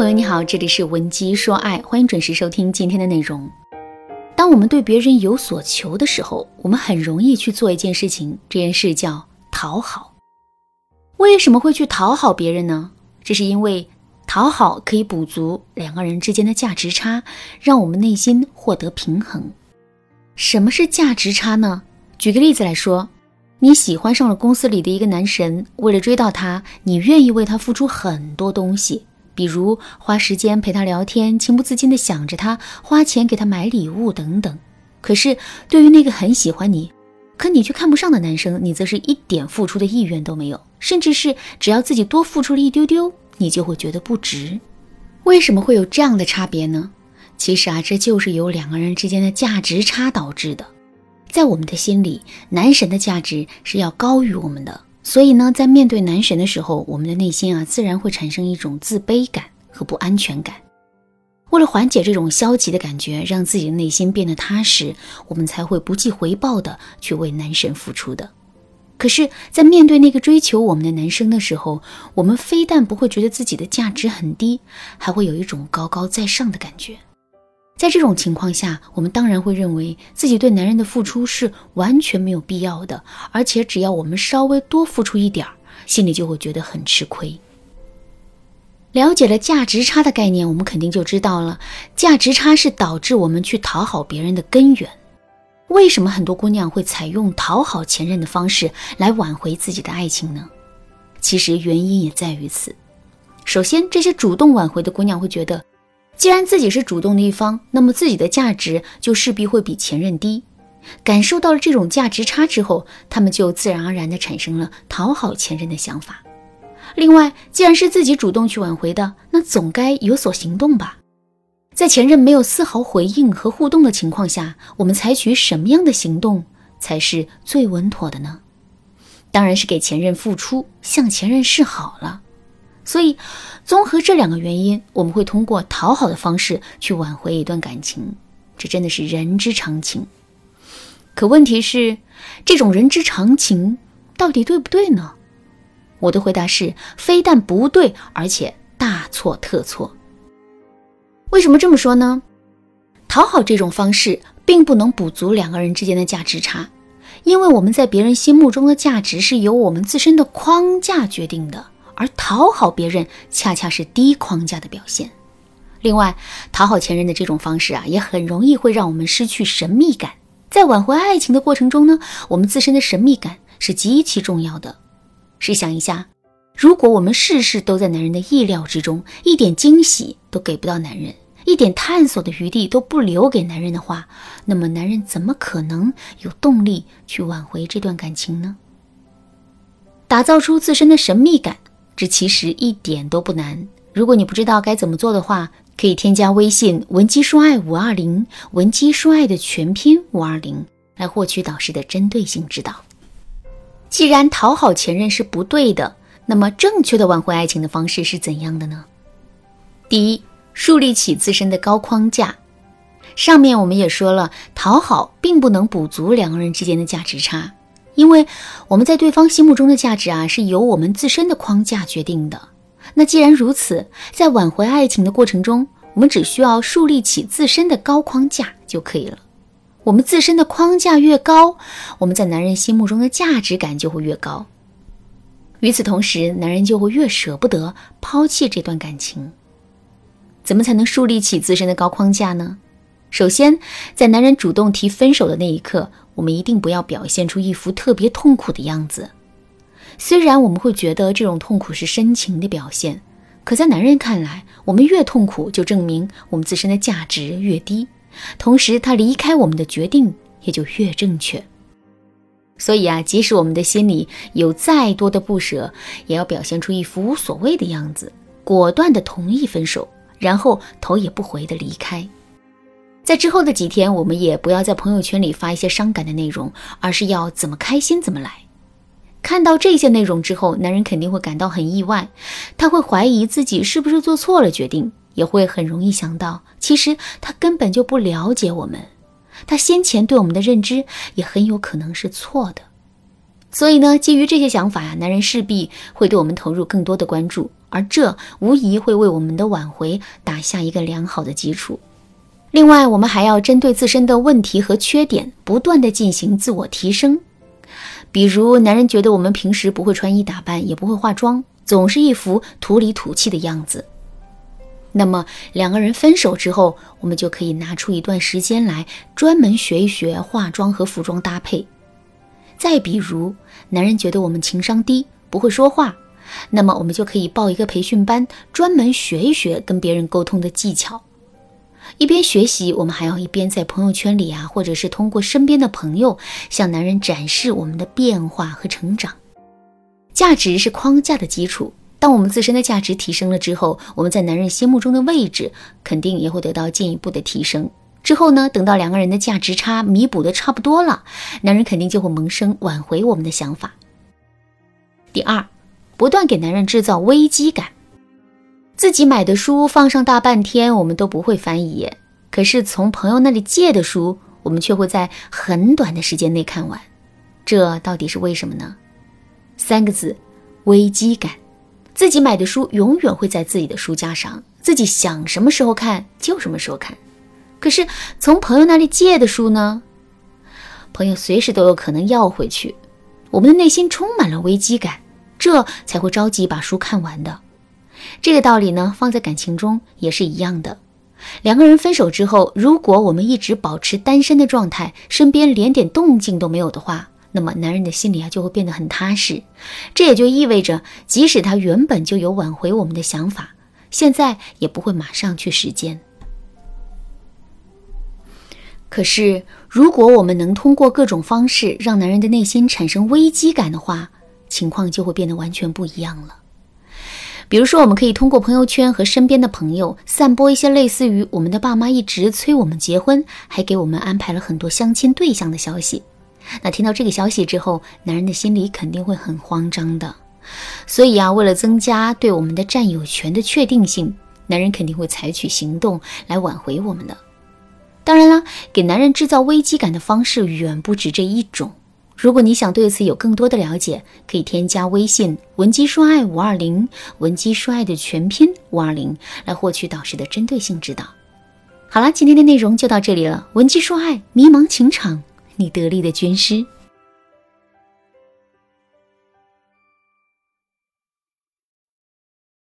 朋友你好，这里是文姬说爱，欢迎准时收听今天的内容。当我们对别人有所求的时候，我们很容易去做一件事情，这件事叫讨好。为什么会去讨好别人呢？这是因为讨好可以补足两个人之间的价值差，让我们内心获得平衡。什么是价值差呢？举个例子来说，你喜欢上了公司里的一个男神，为了追到他，你愿意为他付出很多东西。比如花时间陪他聊天，情不自禁地想着他，花钱给他买礼物等等。可是对于那个很喜欢你，可你却看不上的男生，你则是一点付出的意愿都没有，甚至是只要自己多付出了一丢丢，你就会觉得不值。为什么会有这样的差别呢？其实啊，这就是由两个人之间的价值差导致的。在我们的心里，男神的价值是要高于我们的。所以呢，在面对男神的时候，我们的内心啊，自然会产生一种自卑感和不安全感。为了缓解这种消极的感觉，让自己的内心变得踏实，我们才会不计回报的去为男神付出的。可是，在面对那个追求我们的男生的时候，我们非但不会觉得自己的价值很低，还会有一种高高在上的感觉。在这种情况下，我们当然会认为自己对男人的付出是完全没有必要的，而且只要我们稍微多付出一点儿，心里就会觉得很吃亏。了解了价值差的概念，我们肯定就知道了，价值差是导致我们去讨好别人的根源。为什么很多姑娘会采用讨好前任的方式来挽回自己的爱情呢？其实原因也在于此。首先，这些主动挽回的姑娘会觉得。既然自己是主动的一方，那么自己的价值就势必会比前任低。感受到了这种价值差之后，他们就自然而然地产生了讨好前任的想法。另外，既然是自己主动去挽回的，那总该有所行动吧？在前任没有丝毫回应和互动的情况下，我们采取什么样的行动才是最稳妥的呢？当然是给前任付出，向前任示好了。所以，综合这两个原因，我们会通过讨好的方式去挽回一段感情，这真的是人之常情。可问题是，这种人之常情到底对不对呢？我的回答是：非但不对，而且大错特错。为什么这么说呢？讨好这种方式并不能补足两个人之间的价值差，因为我们在别人心目中的价值是由我们自身的框架决定的。而讨好别人恰恰是低框架的表现。另外，讨好前任的这种方式啊，也很容易会让我们失去神秘感。在挽回爱情的过程中呢，我们自身的神秘感是极其重要的。试想一下，如果我们事事都在男人的意料之中，一点惊喜都给不到男人，一点探索的余地都不留给男人的话，那么男人怎么可能有动力去挽回这段感情呢？打造出自身的神秘感。这其实一点都不难。如果你不知道该怎么做的话，可以添加微信文姬说爱五二零，文姬说爱的全拼五二零，来获取导师的针对性指导。既然讨好前任是不对的，那么正确的挽回爱情的方式是怎样的呢？第一，树立起自身的高框架。上面我们也说了，讨好并不能补足两个人之间的价值差。因为我们在对方心目中的价值啊，是由我们自身的框架决定的。那既然如此，在挽回爱情的过程中，我们只需要树立起自身的高框架就可以了。我们自身的框架越高，我们在男人心目中的价值感就会越高。与此同时，男人就会越舍不得抛弃这段感情。怎么才能树立起自身的高框架呢？首先，在男人主动提分手的那一刻。我们一定不要表现出一副特别痛苦的样子。虽然我们会觉得这种痛苦是深情的表现，可在男人看来，我们越痛苦，就证明我们自身的价值越低，同时他离开我们的决定也就越正确。所以啊，即使我们的心里有再多的不舍，也要表现出一副无所谓的样子，果断的同意分手，然后头也不回的离开。在之后的几天，我们也不要在朋友圈里发一些伤感的内容，而是要怎么开心怎么来。看到这些内容之后，男人肯定会感到很意外，他会怀疑自己是不是做错了决定，也会很容易想到，其实他根本就不了解我们，他先前对我们的认知也很有可能是错的。所以呢，基于这些想法呀，男人势必会对我们投入更多的关注，而这无疑会为我们的挽回打下一个良好的基础。另外，我们还要针对自身的问题和缺点，不断的进行自我提升。比如，男人觉得我们平时不会穿衣打扮，也不会化妆，总是一副土里土气的样子。那么，两个人分手之后，我们就可以拿出一段时间来专门学一学化妆和服装搭配。再比如，男人觉得我们情商低，不会说话，那么我们就可以报一个培训班，专门学一学跟别人沟通的技巧。一边学习，我们还要一边在朋友圈里啊，或者是通过身边的朋友，向男人展示我们的变化和成长。价值是框架的基础，当我们自身的价值提升了之后，我们在男人心目中的位置肯定也会得到进一步的提升。之后呢？等到两个人的价值差弥补的差不多了，男人肯定就会萌生挽回我们的想法。第二，不断给男人制造危机感。自己买的书放上大半天，我们都不会翻一页；可是从朋友那里借的书，我们却会在很短的时间内看完。这到底是为什么呢？三个字：危机感。自己买的书永远会在自己的书架上，自己想什么时候看就什么时候看。可是从朋友那里借的书呢？朋友随时都有可能要回去，我们的内心充满了危机感，这才会着急把书看完的。这个道理呢，放在感情中也是一样的。两个人分手之后，如果我们一直保持单身的状态，身边连点动静都没有的话，那么男人的心里啊就会变得很踏实。这也就意味着，即使他原本就有挽回我们的想法，现在也不会马上去实践。可是，如果我们能通过各种方式让男人的内心产生危机感的话，情况就会变得完全不一样了。比如说，我们可以通过朋友圈和身边的朋友散播一些类似于“我们的爸妈一直催我们结婚，还给我们安排了很多相亲对象”的消息。那听到这个消息之后，男人的心里肯定会很慌张的。所以啊，为了增加对我们的占有权的确定性，男人肯定会采取行动来挽回我们的。当然了，给男人制造危机感的方式远不止这一种。如果你想对此有更多的了解，可以添加微信文姬说爱五二零，文姬说爱的全拼五二零，来获取导师的针对性指导。好了，今天的内容就到这里了。文姬说爱，迷茫情场，你得力的军师。